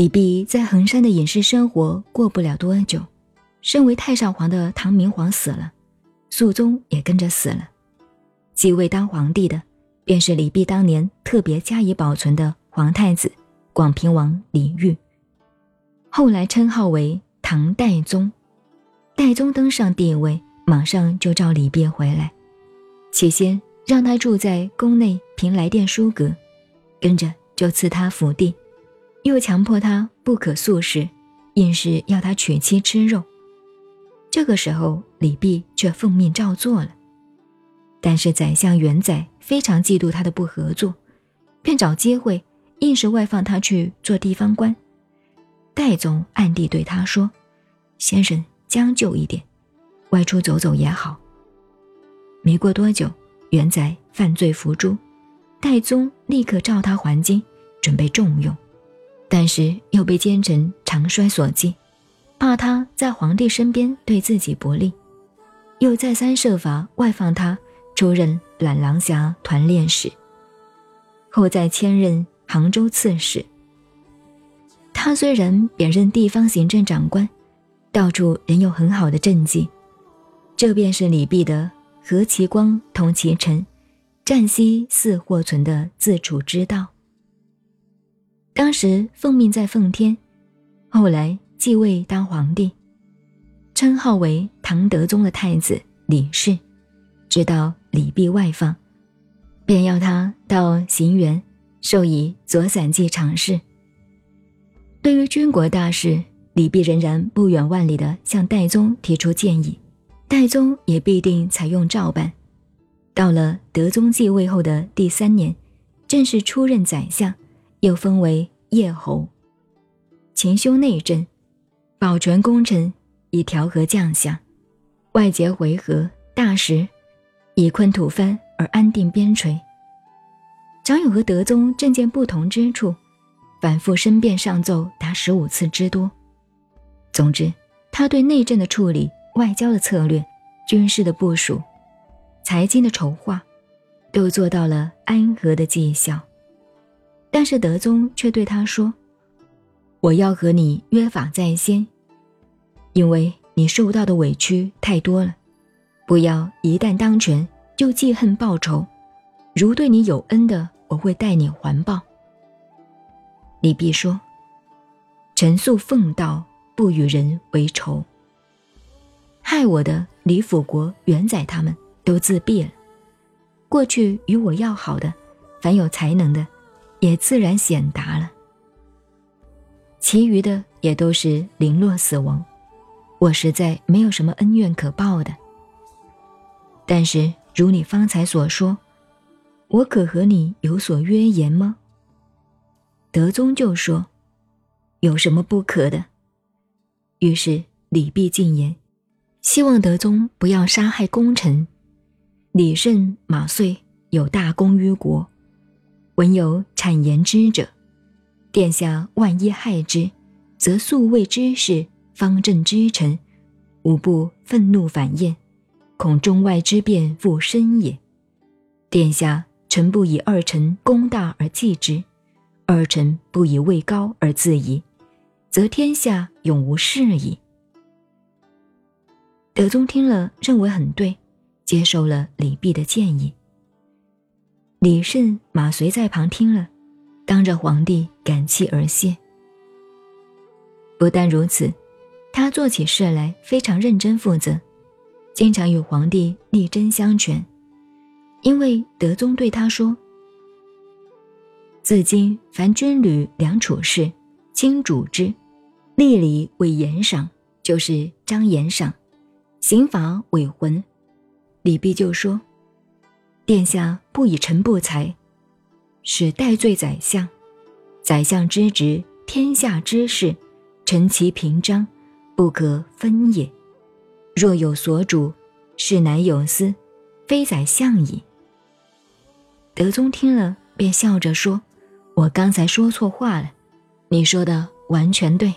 李泌在衡山的隐士生活过不了多久，身为太上皇的唐明皇死了，肃宗也跟着死了，继位当皇帝的便是李泌当年特别加以保存的皇太子广平王李煜，后来称号为唐代宗。代宗登上帝位，马上就召李泌回来，起先让他住在宫内凭来殿书阁，跟着就赐他府地。又强迫他不可素食，硬是要他娶妻吃肉。这个时候，李泌却奉命照做了。但是宰相元载非常嫉妒他的不合作，便找机会硬是外放他去做地方官。戴宗暗地对他说：“先生将就一点，外出走走也好。”没过多久，元载犯罪伏诛，戴宗立刻召他还京，准备重用。但是又被奸臣长衰所忌，怕他在皇帝身边对自己不利，又再三设法外放他出任揽琅狎团练使，后再迁任杭州刺史。他虽然贬任地方行政长官，到处仍有很好的政绩，这便是李泌的“和其光同其尘，战兮似或存”的自处之道。当时奉命在奉天，后来继位当皇帝，称号为唐德宗的太子李氏，知道李泌外放，便要他到行辕授以左散骑常侍。对于军国大事，李泌仍然不远万里的向代宗提出建议，代宗也必定采用照办。到了德宗继位后的第三年，正式出任宰相。又封为叶侯，勤修内政，保全功臣，以调和将相；外结回纥大食，以困吐蕃而安定边陲。常有和德宗政见不同之处，反复申辩上奏达十五次之多。总之，他对内政的处理、外交的策略、军事的部署、财经的筹划，都做到了安和的绩效。但是德宗却对他说：“我要和你约法在先，因为你受到的委屈太多了，不要一旦当权就记恨报仇。如对你有恩的，我会待你还报。”李泌说：“臣素奉道，不与人为仇。害我的李辅国、元载他们都自毙了。过去与我要好的，凡有才能的。”也自然显达了，其余的也都是零落死亡，我实在没有什么恩怨可报的。但是如你方才所说，我可和你有所约言吗？德宗就说：“有什么不可的？”于是李泌进言，希望德宗不要杀害功臣。李胜、马遂有大功于国。闻有谗言之者，殿下万一害之，则素未知事、方正之臣，无不愤怒反厌，恐中外之变复生也。殿下臣不以二臣功大而忌之，二臣不以位高而自疑，则天下永无事矣。德宗听了，认为很对，接受了李泌的建议。李胜、马遂在旁听了，当着皇帝感泣而谢。不但如此，他做起事来非常认真负责，经常与皇帝力争相权。因为德宗对他说：“自今凡军旅两处事，卿主之；立礼为严赏，就是张严赏；刑罚为魂。”李泌就说。殿下不以臣不才，使代罪宰相。宰相之职，天下之事，臣其平章，不可分也。若有所主，事乃有司，非宰相矣。德宗听了，便笑着说：“我刚才说错话了，你说的完全对。”